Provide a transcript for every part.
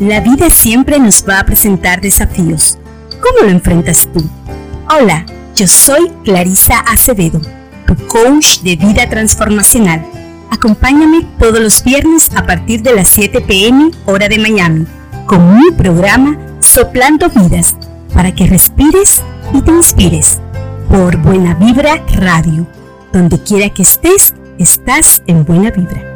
La vida siempre nos va a presentar desafíos. ¿Cómo lo enfrentas tú? Hola, yo soy Clarisa Acevedo, tu coach de vida transformacional. Acompáñame todos los viernes a partir de las 7 pm hora de Miami con mi programa Soplando Vidas para que respires y te inspires por Buena Vibra Radio. Donde quiera que estés, estás en Buena Vibra.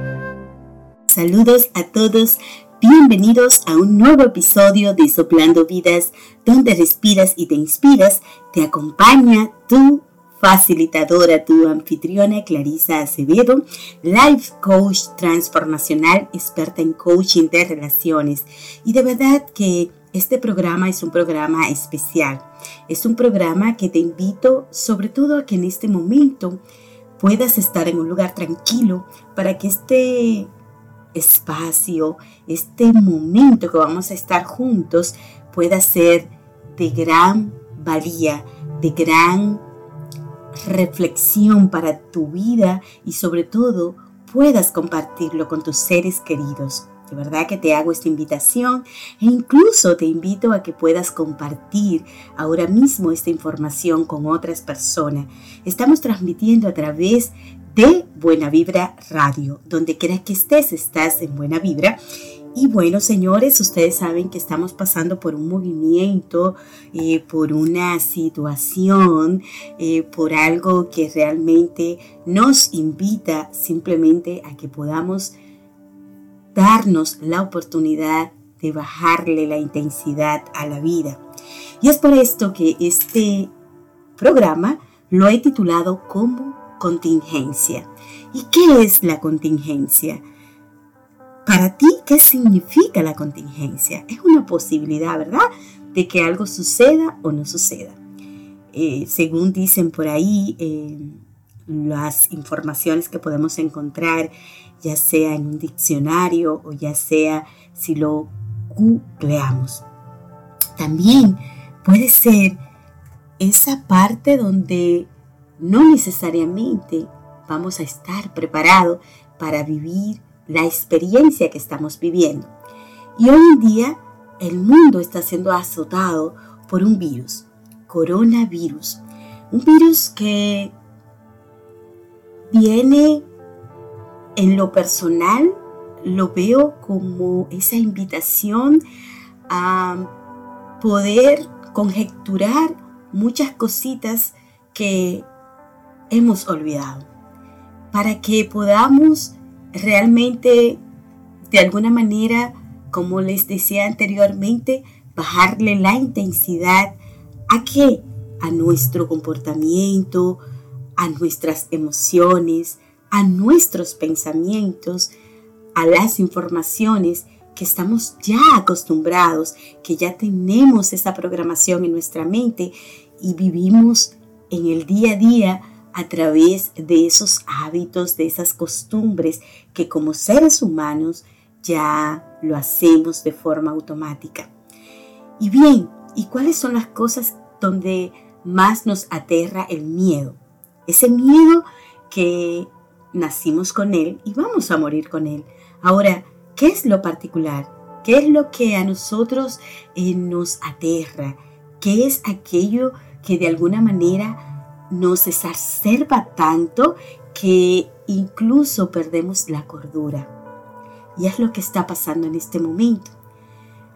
Saludos a todos Bienvenidos a un nuevo episodio de Soplando Vidas, donde respiras y te inspiras. Te acompaña tu facilitadora, tu anfitriona Clarisa Acevedo, life coach transformacional, experta en coaching de relaciones. Y de verdad que este programa es un programa especial. Es un programa que te invito sobre todo a que en este momento puedas estar en un lugar tranquilo para que este espacio, este momento que vamos a estar juntos pueda ser de gran valía, de gran reflexión para tu vida y sobre todo puedas compartirlo con tus seres queridos. De verdad que te hago esta invitación e incluso te invito a que puedas compartir ahora mismo esta información con otras personas. Estamos transmitiendo a través de Buena Vibra Radio. Donde quiera que estés, estás en Buena Vibra. Y bueno, señores, ustedes saben que estamos pasando por un movimiento, eh, por una situación, eh, por algo que realmente nos invita simplemente a que podamos darnos la oportunidad de bajarle la intensidad a la vida. Y es por esto que este programa lo he titulado como contingencia. ¿Y qué es la contingencia? Para ti, ¿qué significa la contingencia? Es una posibilidad, ¿verdad? De que algo suceda o no suceda. Eh, según dicen por ahí, eh, las informaciones que podemos encontrar, ya sea en un diccionario o ya sea si lo googleamos. También puede ser esa parte donde no necesariamente vamos a estar preparados para vivir la experiencia que estamos viviendo. Y hoy en día el mundo está siendo azotado por un virus, coronavirus. Un virus que viene en lo personal, lo veo como esa invitación a poder conjecturar muchas cositas que hemos olvidado, para que podamos realmente, de alguna manera, como les decía anteriormente, bajarle la intensidad a qué? A nuestro comportamiento, a nuestras emociones, a nuestros pensamientos, a las informaciones que estamos ya acostumbrados, que ya tenemos esa programación en nuestra mente y vivimos en el día a día a través de esos hábitos, de esas costumbres que como seres humanos ya lo hacemos de forma automática. Y bien, ¿y cuáles son las cosas donde más nos aterra el miedo? Ese miedo que nacimos con él y vamos a morir con él. Ahora, ¿qué es lo particular? ¿Qué es lo que a nosotros eh, nos aterra? ¿Qué es aquello que de alguna manera nos exacerba tanto que incluso perdemos la cordura. Y es lo que está pasando en este momento.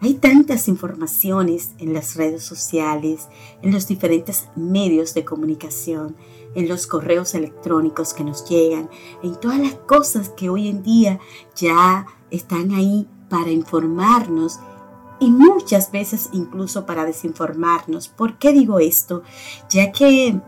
Hay tantas informaciones en las redes sociales, en los diferentes medios de comunicación, en los correos electrónicos que nos llegan, en todas las cosas que hoy en día ya están ahí para informarnos y muchas veces incluso para desinformarnos. ¿Por qué digo esto? Ya que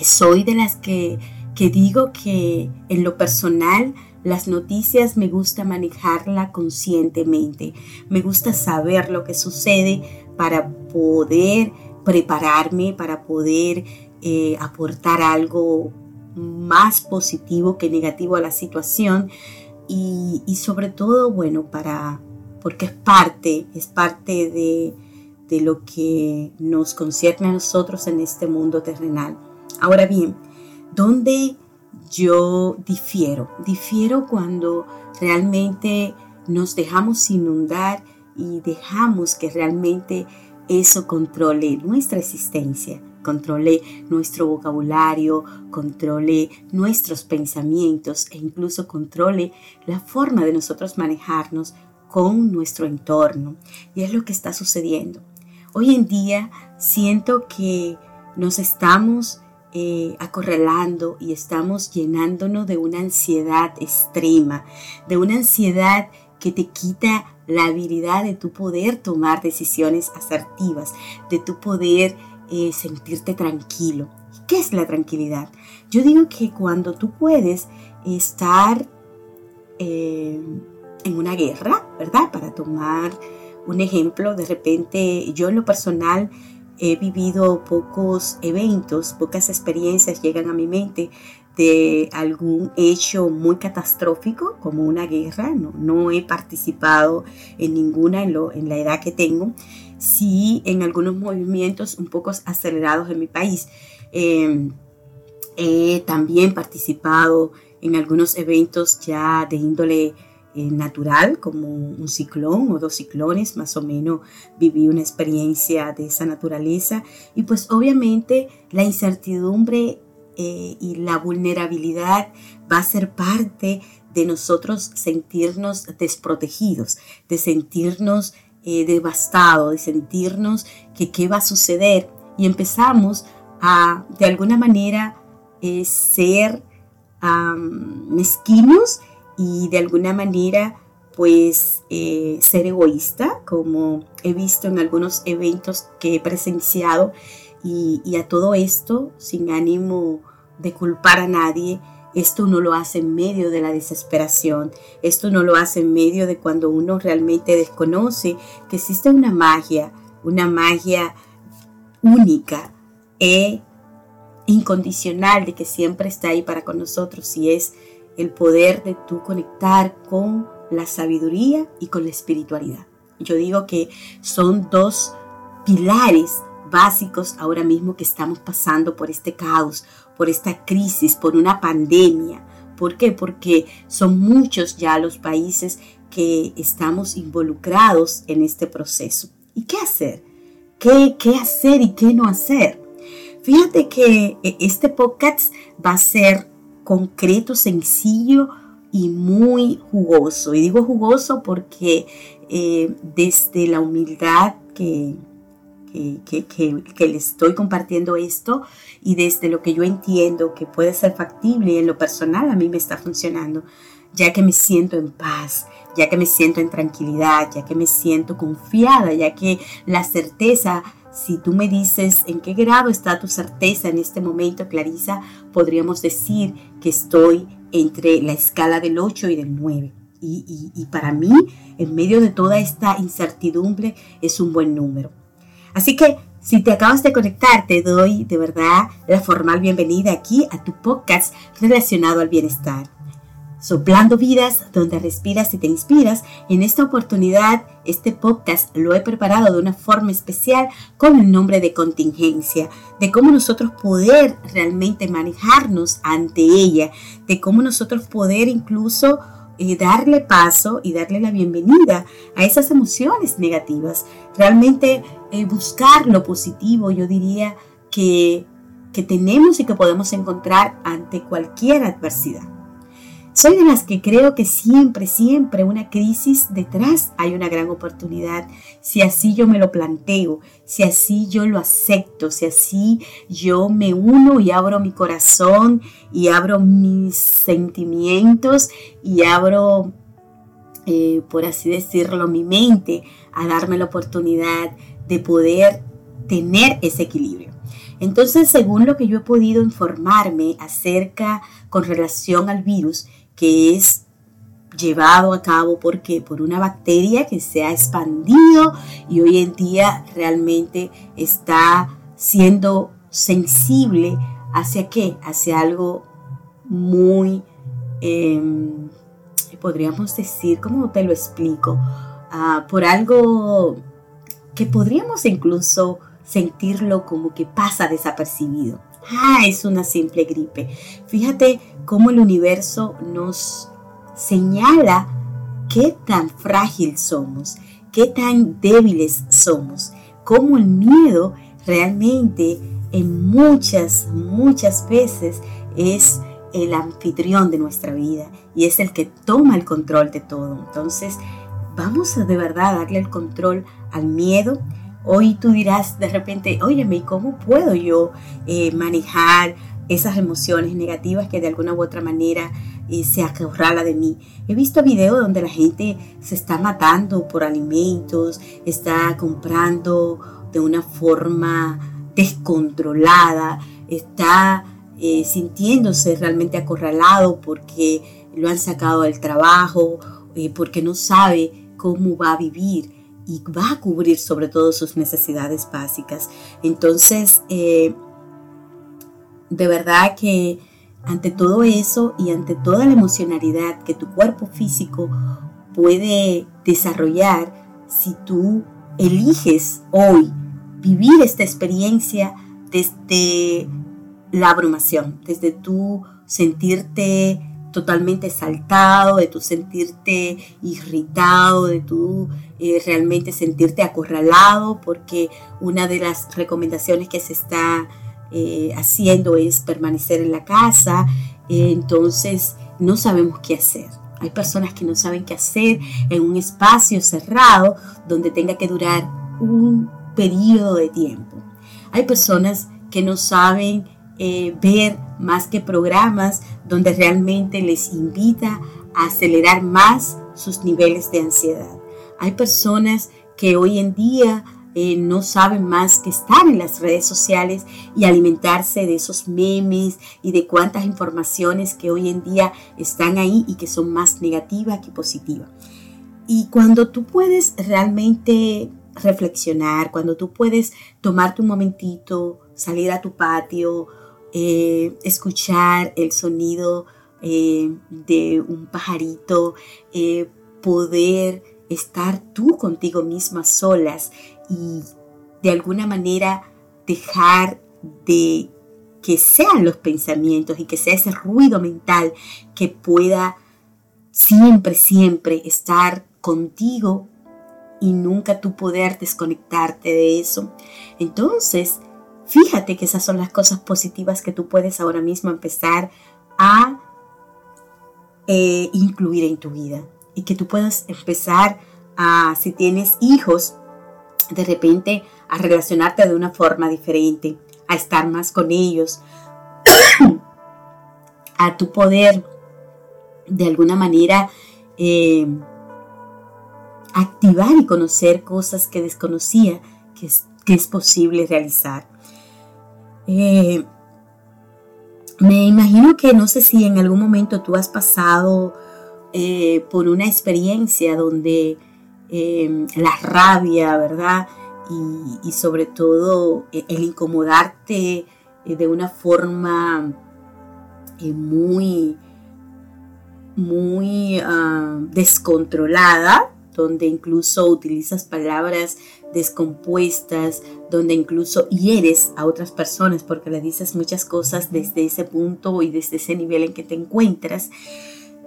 soy de las que, digo que en lo personal las noticias me gusta manejarla conscientemente. Me gusta saber lo que sucede para poder prepararme, para poder eh, aportar algo más positivo que negativo a la situación y, y, sobre todo, bueno, para, porque es parte, es parte de, de lo que nos concierne a nosotros en este mundo terrenal. Ahora bien, ¿dónde yo difiero? Difiero cuando realmente nos dejamos inundar y dejamos que realmente eso controle nuestra existencia, controle nuestro vocabulario, controle nuestros pensamientos e incluso controle la forma de nosotros manejarnos con nuestro entorno. Y es lo que está sucediendo. Hoy en día siento que nos estamos eh, acorralando y estamos llenándonos de una ansiedad extrema, de una ansiedad que te quita la habilidad de tu poder tomar decisiones asertivas, de tu poder eh, sentirte tranquilo. ¿Qué es la tranquilidad? Yo digo que cuando tú puedes estar eh, en una guerra, ¿verdad? Para tomar un ejemplo, de repente yo en lo personal he vivido pocos eventos, pocas experiencias llegan a mi mente de algún hecho muy catastrófico como una guerra. No, he participado en ninguna en, lo, en la edad que tengo. Sí en algunos movimientos un poco acelerados en mi país. Em, he también participado en algunos eventos ya de índole eh, natural, como un ciclón o dos ciclones, más o menos viví una experiencia de esa naturaleza. Y pues obviamente la incertidumbre eh, y la vulnerabilidad va a ser parte de nosotros sentirnos desprotegidos, de sentirnos eh, devastados, de sentirnos que qué va a suceder. Y empezamos a, de alguna manera, ser mezquinos y de alguna manera pues eh, ser egoísta, como he visto en algunos eventos que he presenciado, y, a todo esto, sin ánimo de culpar a nadie, esto no lo hace en medio de la desesperación, esto no lo hace en medio de cuando uno realmente desconoce que existe una magia, una magia única e incondicional de que siempre está ahí para con nosotros y es el poder de tú conectar con la sabiduría y con la espiritualidad. Yo digo que son dos pilares básicos ahora mismo que estamos pasando por este caos, por esta crisis, por una pandemia. ¿Por qué? Porque son muchos ya los países que estamos involucrados en este proceso. ¿Y qué hacer? ¿Qué, qué hacer y qué no hacer? Fíjate que eh, este podcast va a ser concreto, sencillo y muy jugoso. Y digo jugoso porque eh, desde la humildad que, que, que, le estoy compartiendo esto y desde lo que yo entiendo que puede ser factible y en lo personal a mí me está funcionando, ya que me siento en paz, ya que me siento en tranquilidad, ya que me siento confiada, ya que la certeza si tú me dices en qué grado está tu certeza en este momento, Clarisa, podríamos decir que estoy entre la escala del 8 y del 9. Y, para mí, en medio de toda esta incertidumbre, es un buen número. Así que si te acabas de conectar, te doy de verdad la formal bienvenida aquí a tu podcast relacionado al bienestar. Soplando vidas donde respiras y te inspiras, en esta oportunidad este podcast lo he preparado de una forma especial con el nombre de contingencia, de cómo nosotros poder realmente manejarnos ante ella, de cómo nosotros poder incluso eh, darle paso y darle la bienvenida a esas emociones negativas. Realmente eh, buscar lo positivo, yo diría que, que tenemos y que podemos encontrar ante cualquier adversidad. Soy de las que creo que siempre, siempre una crisis detrás hay una gran oportunidad. Si así yo me lo planteo, si así yo lo acepto, si así yo me uno y abro mi corazón y abro mis sentimientos y abro, eh, por así decirlo, mi mente a darme la oportunidad de poder tener ese equilibrio. Entonces, según lo que yo he podido informarme acerca con relación al virus, que es llevado a cabo porque por una bacteria que se ha expandido y hoy en día realmente está siendo sensible hacia qué, hacia algo muy, em, podríamos decir, ¿cómo te lo explico? Ah, por algo que podríamos incluso sentirlo como que pasa desapercibido. Ah, es una simple gripe. Fíjate cómo el universo nos señala qué tan frágil somos, qué tan débiles somos, cómo el miedo realmente en muchas, muchas veces es el anfitrión de nuestra vida y es el que toma el control de todo. Entonces, vamos a de verdad darle el control al miedo. Hoy tú dirás de repente, óyeme, ¿cómo puedo yo eh, manejar esas emociones negativas que de alguna u otra manera eh, se acorrala de mí? He visto videos donde la gente se está matando por alimentos, está comprando de una forma descontrolada, está eh, sintiéndose realmente acorralado porque lo han sacado del trabajo, porque no sabe cómo va a vivir y va a cubrir sobre todo sus necesidades básicas. Entonces, eh, de verdad que ante todo eso y ante toda la emocionalidad que tu cuerpo físico puede desarrollar, si tú eliges hoy vivir esta experiencia desde la abrumación, desde tú sentirte totalmente saltado, de tu sentirte irritado, de tu eh, realmente sentirte acorralado, porque una de las recomendaciones que se está eh, haciendo es permanecer en la casa, entonces no sabemos qué hacer. Hay personas que no saben qué hacer en un espacio cerrado donde tenga que durar un periodo de tiempo. Hay personas que no saben eh, ver más que programas donde realmente les invita a acelerar más sus niveles de ansiedad. Hay personas que hoy en día eh, no saben más que estar en las redes sociales y alimentarse de esos memes y de cuántas informaciones que hoy en día están ahí y que son más negativas que positivas. Y cuando tú puedes realmente reflexionar, cuando tú puedes tomarte un momentito, salir a tu patio, eh, escuchar el sonido eh, de un pajarito, eh, poder estar tú contigo misma solas y de alguna manera dejar de que sean los pensamientos y que sea ese ruido mental que pueda siempre, siempre estar contigo y nunca tú poder desconectarte de eso. Entonces, fíjate que esas son las cosas positivas que tú puedes ahora mismo empezar a eh, incluir en tu vida y que tú puedas empezar a, si tienes hijos, de repente a relacionarte de una forma diferente, a estar más con ellos, a tu poder de alguna manera eh, activar y conocer cosas que desconocía que es, que es posible realizar. Eh, me imagino que no sé si en algún momento tú has pasado eh, por una experiencia donde eh, la rabia, ¿verdad? Y, sobre todo el incomodarte de una forma muy, muy ah, descontrolada, donde incluso utilizas palabras descompuestas, donde incluso hieres a otras personas porque le dices muchas cosas desde ese punto y desde ese nivel en que te encuentras.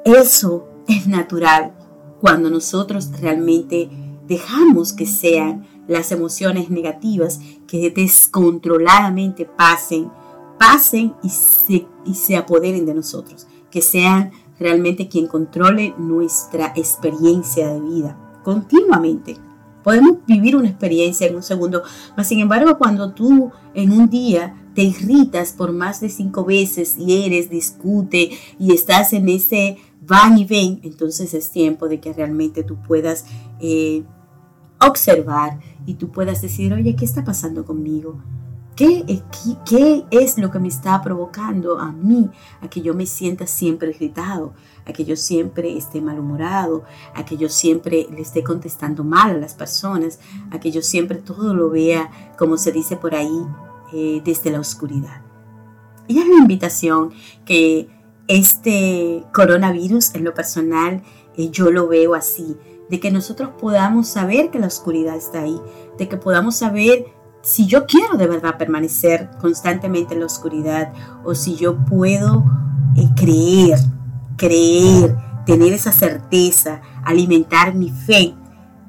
Eso es natural cuando nosotros realmente dejamos que sean las emociones negativas que descontroladamente pasen, pasen y se, y se apoderen de nosotros, que sean realmente quien controle nuestra experiencia de vida continuamente. Podemos vivir una experiencia en un segundo, mas sin embargo cuando tú en un día te irritas por más de cinco veces y eres, discute y estás en ese van y ven, entonces es tiempo de que realmente tú puedas eh, observar y tú puedas decir, oye, ¿qué está pasando conmigo? ¿Qué, es lo que me está provocando a mí a que yo me sienta siempre irritado, a que yo siempre esté malhumorado, a que yo siempre le esté contestando mal a las personas, a que yo siempre todo lo vea, como se dice por ahí, eh, desde la oscuridad? Y es la invitación que este coronavirus en lo personal eh, yo lo veo así, de que nosotros podamos saber que la oscuridad está ahí, de que podamos saber si yo quiero de verdad permanecer constantemente en la oscuridad o si yo puedo eh, creer, creer, tener esa certeza, alimentar mi fe,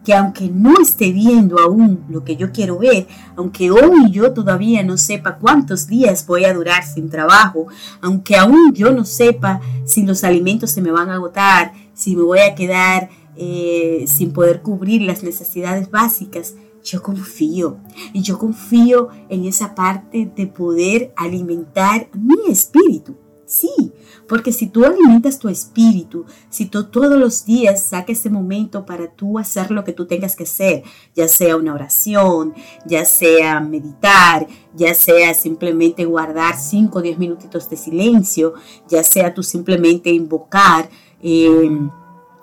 que aunque no esté viendo aún lo que yo quiero ver, aunque hoy yo todavía no sepa cuántos días voy a durar sin trabajo, aunque aún yo no sepa si los alimentos se me van a agotar, si me voy a quedar eh, sin poder cubrir las necesidades básicas, yo confío y yo confío en esa parte de poder alimentar mi espíritu. Sí, porque si tú alimentas tu espíritu, si tú todos los días saques ese momento para tú hacer lo que tú tengas que hacer, ya sea una oración, ya sea meditar, ya sea simplemente guardar 5 o 10 minutitos de silencio, ya sea tú simplemente invocar. Em,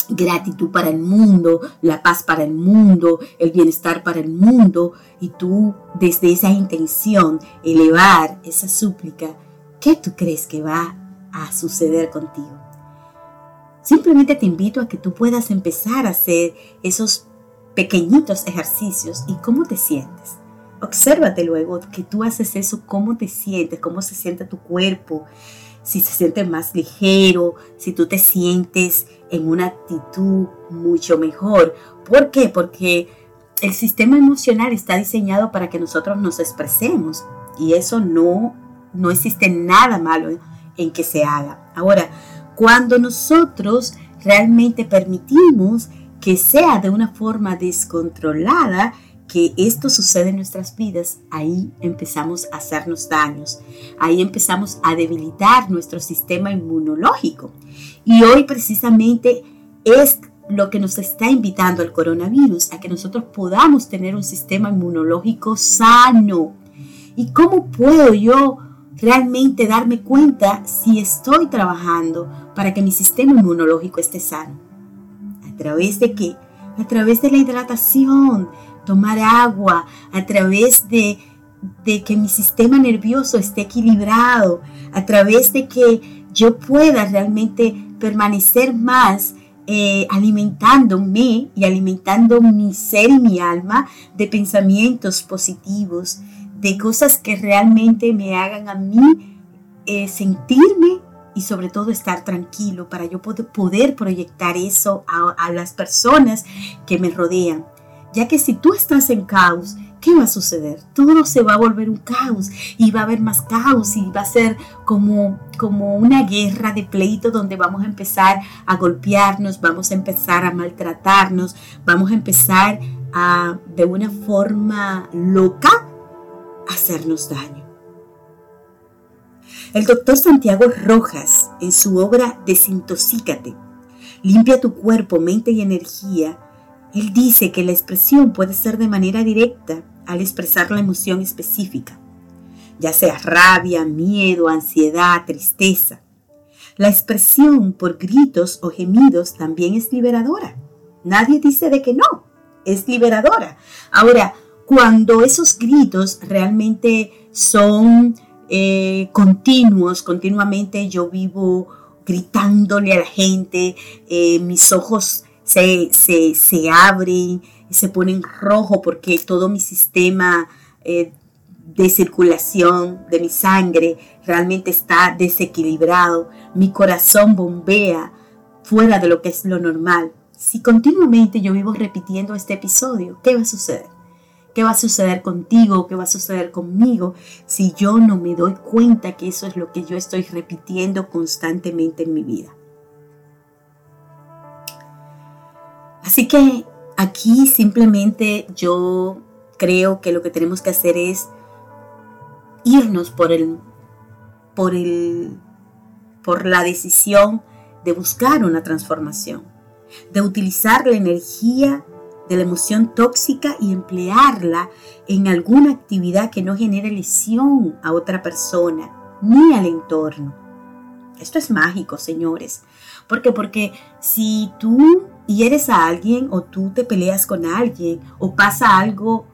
gratitud para el mundo, la paz para el mundo, el bienestar para el mundo, y tú desde esa intención elevar esa súplica, ¿qué tú crees que va a suceder contigo? Simplemente te invito a que tú puedas empezar a hacer esos pequeñitos ejercicios y cómo te sientes. Obsérvate luego que tú haces eso, cómo te sientes, cómo se siente tu cuerpo, si se siente más ligero, si tú te sientes en una actitud mucho mejor. ¿Por qué? Porque el sistema emocional está diseñado para que nosotros nos expresemos y eso no, no existe nada malo en que se haga. Ahora, cuando nosotros realmente permitimos que sea de una forma descontrolada, que esto sucede en nuestras vidas, ahí empezamos a hacernos daños, ahí empezamos a debilitar nuestro sistema inmunológico. Y hoy precisamente es lo que nos está invitando el coronavirus, a que nosotros podamos tener un sistema inmunológico sano. ¿Y cómo puedo yo realmente darme cuenta si estoy trabajando para que mi sistema inmunológico esté sano? ¿A través de qué? A través de la hidratación, tomar agua, a través de, que mi sistema nervioso esté equilibrado, a través de que yo pueda realmente permanecer más eh, alimentándome y alimentando mi ser y mi alma de pensamientos positivos, de cosas que realmente me hagan a mí eh, sentirme y sobre todo estar tranquilo para yo poder proyectar eso a las personas que me rodean. Ya que si tú estás en caos, ¿qué va a suceder? Todo se va a volver un caos y va a haber más caos y va a ser como, como una guerra de pleito donde vamos a empezar a golpearnos, vamos a empezar a maltratarnos, vamos a empezar a, de una forma loca, hacernos daño. El doctor Santiago Rojas, en su obra Desintoxícate, limpia tu cuerpo, mente y energía, él dice que la expresión puede ser de manera directa al expresar la emoción específica, ya sea rabia, miedo, ansiedad, tristeza. La expresión por gritos o gemidos también es liberadora. Nadie dice de que no, es liberadora. Ahora, cuando esos gritos realmente son eh, continuos, continuamente yo vivo gritándole a la gente, eh, mis ojos se, se, se abren, se ponen rojo porque todo mi sistema eh, de circulación de mi sangre realmente está desequilibrado, mi corazón bombea fuera de lo que es lo normal. Si continuamente yo vivo repitiendo este episodio, ¿qué va a suceder? ¿Qué va a suceder contigo? ¿Qué va a suceder conmigo si yo no me doy cuenta que eso es lo que yo estoy repitiendo constantemente en mi vida? Así que aquí simplemente yo creo que lo que tenemos que hacer es irnos por el por el por la decisión de buscar una transformación, de utilizar la energía de la emoción tóxica y emplearla en alguna actividad que no genere lesión a otra persona ni al entorno. Esto es mágico, señores. ¿Por qué? Porque si tú y eres a alguien o tú te peleas con alguien o pasa algo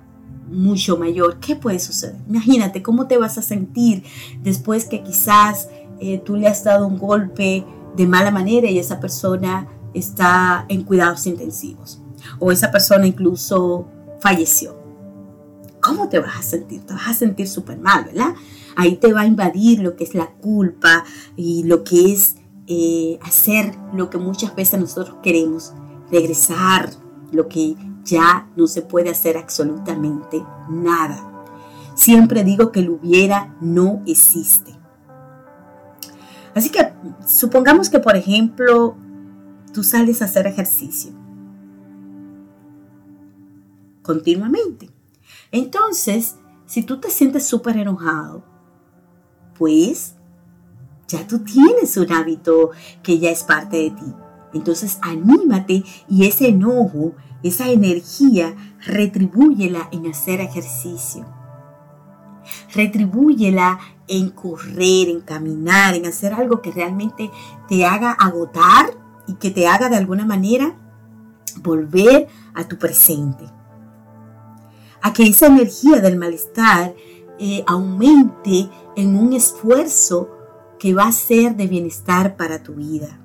mucho mayor, ¿qué puede suceder? Imagínate cómo te vas a sentir después que quizás eh, tú le has dado un golpe de mala manera y esa persona está en cuidados intensivos o esa persona incluso falleció. ¿Cómo te vas a sentir? Te vas a sentir súper mal, ¿verdad? Ahí te va a invadir lo que es la culpa y lo que es eh, hacer lo que muchas veces nosotros queremos, regresar lo que ya no se puede hacer absolutamente nada. Siempre digo que lo hubiera no existe. Así que supongamos que, por ejemplo, tú sales a hacer ejercicio continuamente. Entonces, si tú te sientes súper enojado, pues ya tú tienes un hábito que ya es parte de ti. Entonces, anímate y ese enojo, esa energía, retribúyela en hacer ejercicio. Retribúyela en correr, en caminar, en hacer algo que realmente te haga agotar y que te haga de alguna manera volver a tu presente. A que esa energía del malestar eh, aumente en un esfuerzo que va a ser de bienestar para tu vida.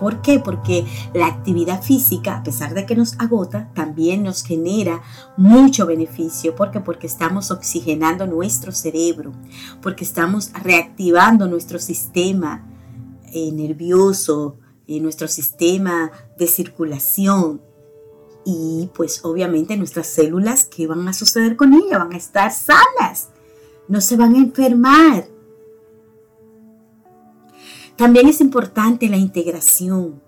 ¿Por qué? Porque la actividad física, a pesar de que nos agota, también nos genera mucho beneficio. ¿Por qué? Porque estamos oxigenando nuestro cerebro, porque estamos reactivando nuestro sistema eh, nervioso, eh, nuestro sistema de circulación. Y pues obviamente nuestras células, ¿qué van a suceder con ellas? Van a estar sanas, no se van a enfermar también es importante la integración.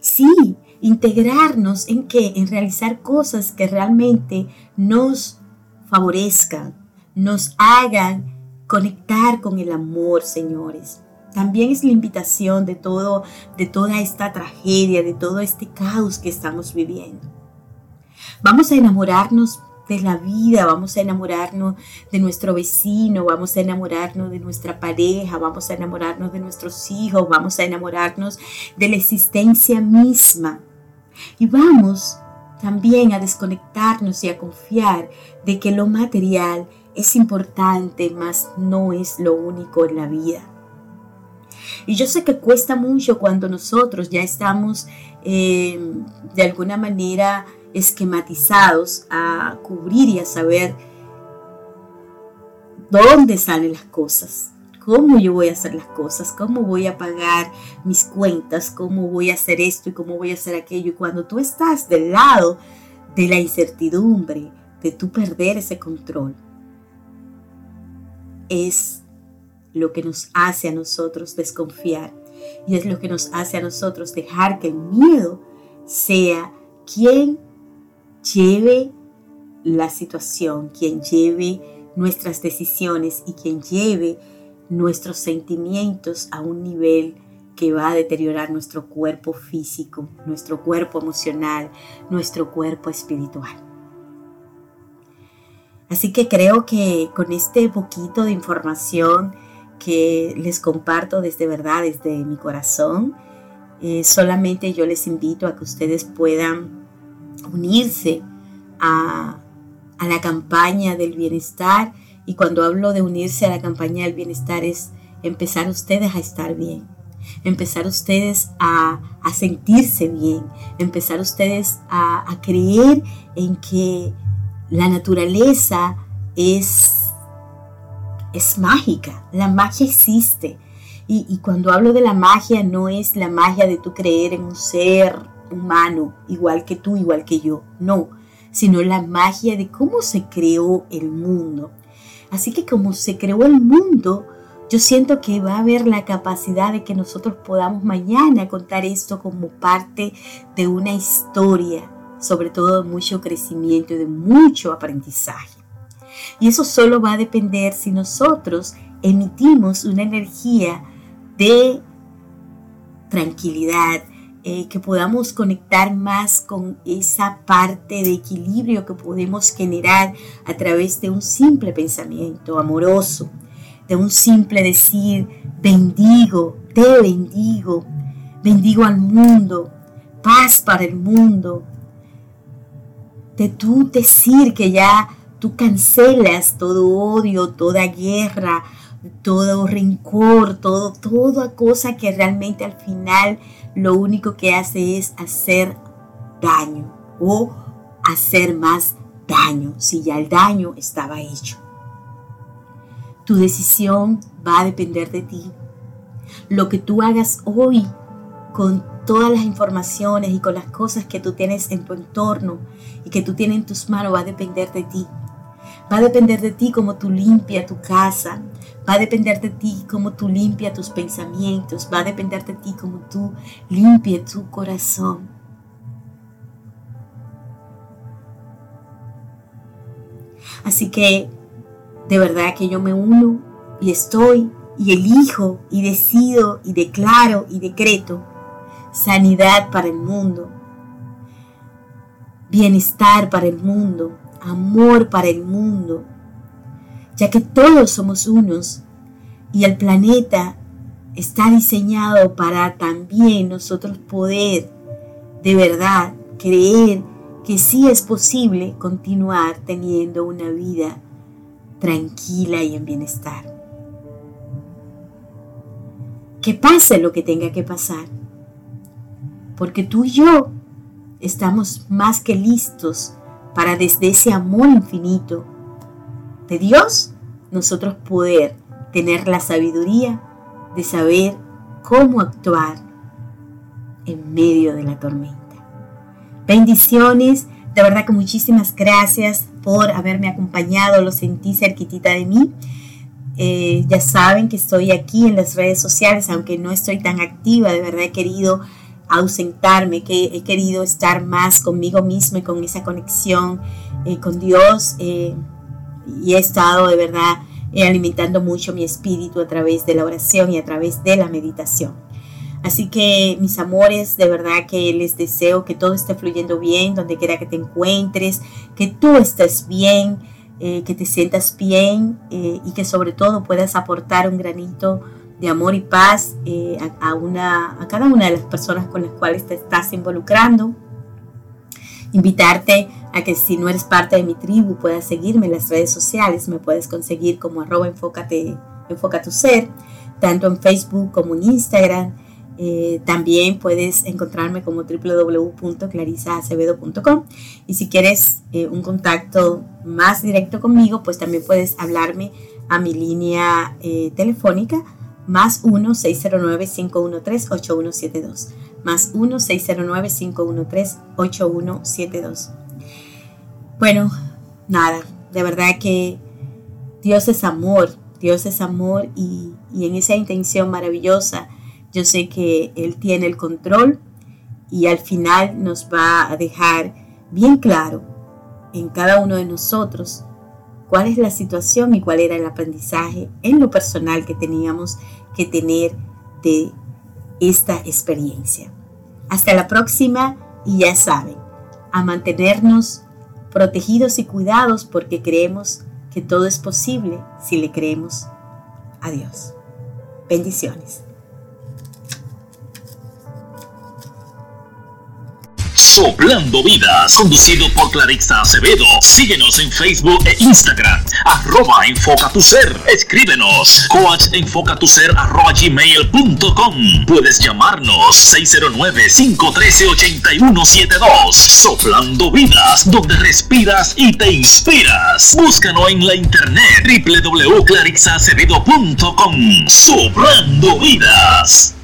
Sí, integrarnos en qué? En realizar cosas que realmente nos favorezcan, nos hagan conectar con el amor, señores. También es la invitación de todo de toda esta tragedia, de todo este caos que estamos viviendo. Vamos a enamorarnos de la vida, vamos a enamorarnos de nuestro vecino, vamos a enamorarnos de nuestra pareja, vamos a enamorarnos de nuestros hijos, vamos a enamorarnos de la existencia misma. Y vamos también a desconectarnos y a confiar de que lo material es importante, mas no es lo único en la vida. Y yo sé que cuesta mucho cuando nosotros ya estamos eh, de alguna manera esquematizados a cubrir y a saber dónde salen las cosas, cómo yo voy a hacer las cosas, cómo voy a pagar mis cuentas, cómo voy a hacer esto y cómo voy a hacer aquello. Y cuando tú estás del lado de la incertidumbre, de tú perder ese control, es lo que nos hace a nosotros desconfiar y es lo que nos hace a nosotros dejar que el miedo sea quien lleve la situación, quien lleve nuestras decisiones y quien lleve nuestros sentimientos a un nivel que va a deteriorar nuestro cuerpo físico, nuestro cuerpo emocional, nuestro cuerpo espiritual. Así que creo que con este poquito de información que les comparto desde verdad, desde mi corazón, eh, solamente yo les invito a que ustedes puedan unirse a, la campaña del bienestar. Y cuando hablo de unirse a la campaña del bienestar es empezar ustedes a estar bien, empezar ustedes a, sentirse bien, empezar ustedes a, creer en que la naturaleza es, es mágica, la magia existe. Y, y, cuando hablo de la magia no es la magia de tu creer en un ser humano, igual que tú, igual que yo, no, sino la magia de cómo se creó el mundo. Así que como se creó el mundo, yo siento que va a haber la capacidad de que nosotros podamos mañana contar esto como parte de una historia, sobre todo de mucho crecimiento y de mucho aprendizaje. Y eso solo va a depender si nosotros emitimos una energía de tranquilidad, eh, que podamos conectar más con esa parte de equilibrio que podemos generar a través de un simple pensamiento amoroso, de un simple decir, bendigo, te bendigo, bendigo al mundo, paz para el mundo, de tú decir que ya tú cancelas todo odio, toda guerra, todo rencor, todo, toda cosa que realmente al final lo único que hace es hacer daño o hacer más daño si ya el daño estaba hecho. Tu decisión va a depender de ti. Lo que tú hagas hoy con todas las informaciones y con las cosas que tú tienes en tu entorno y que tú tienes en tus manos va a depender de ti. Va a depender de ti cómo tú limpias tu casa. Va a depender de ti cómo tú limpias tus pensamientos. Va a depender de ti cómo tú limpias tu corazón. Así que de verdad que yo me uno y estoy y elijo y decido y declaro y decreto sanidad para el mundo, bienestar para el mundo, amor para el mundo, ya que todos somos unos y el planeta está diseñado para también nosotros poder de verdad creer que sí es posible continuar teniendo una vida tranquila y en bienestar. Que pase lo que tenga que pasar, porque tú y yo estamos más que listos para desde ese amor infinito de Dios nosotros poder tener la sabiduría de saber cómo actuar en medio de la tormenta. Bendiciones, de verdad que muchísimas gracias por haberme acompañado, lo sentí cerquitita de mí. Eh, ya saben que estoy aquí en las redes sociales, aunque no estoy tan activa, de verdad he querido ausentarme, que he querido estar más conmigo mismo y con esa conexión eh, con Dios eh, y he estado de verdad eh, alimentando mucho mi espíritu a través de la oración y a través de la meditación. Así que mis amores, de verdad que les deseo que todo esté fluyendo bien, donde quiera que te encuentres, que tú estés bien, que te sientas bien y que sobre todo puedas aportar un granito de amor y paz eh, a, una, a cada una de las personas con las cuales te estás involucrando. Invitarte a que si no eres parte de mi tribu puedas seguirme en las redes sociales. Me puedes conseguir como arroba enfócate, enfoca tu ser, tanto en Facebook como en Instagram. Eh, también puedes encontrarme como www.clarisaacevedo.com y si quieres eh, un contacto más directo conmigo, pues también puedes hablarme a mi línea telefónica más 1-609-513-8172. Más 1-609-513-8172. Bueno, nada, de verdad que Dios es amor, Dios es amor y, en esa intención maravillosa yo sé que Él tiene el control y al final nos va a dejar bien claro en cada uno de nosotros cuál es la situación y cuál era el aprendizaje en lo personal que teníamos que tener de esta experiencia. Hasta la próxima y ya saben, a mantenernos protegidos y cuidados porque creemos que todo es posible si le creemos a Dios. Bendiciones. Soplando Vidas, conducido por Clarissa Acevedo. Síguenos en Facebook e Instagram, arroba enfoca tu ser. Escríbenos, coachenfocatuser arroba gmail.com. Puedes llamarnos 609-513-8172. Soplando Vidas, donde respiras y te inspiras. Búscanos en la internet www.clarixacevedo.com. Soplando Vidas.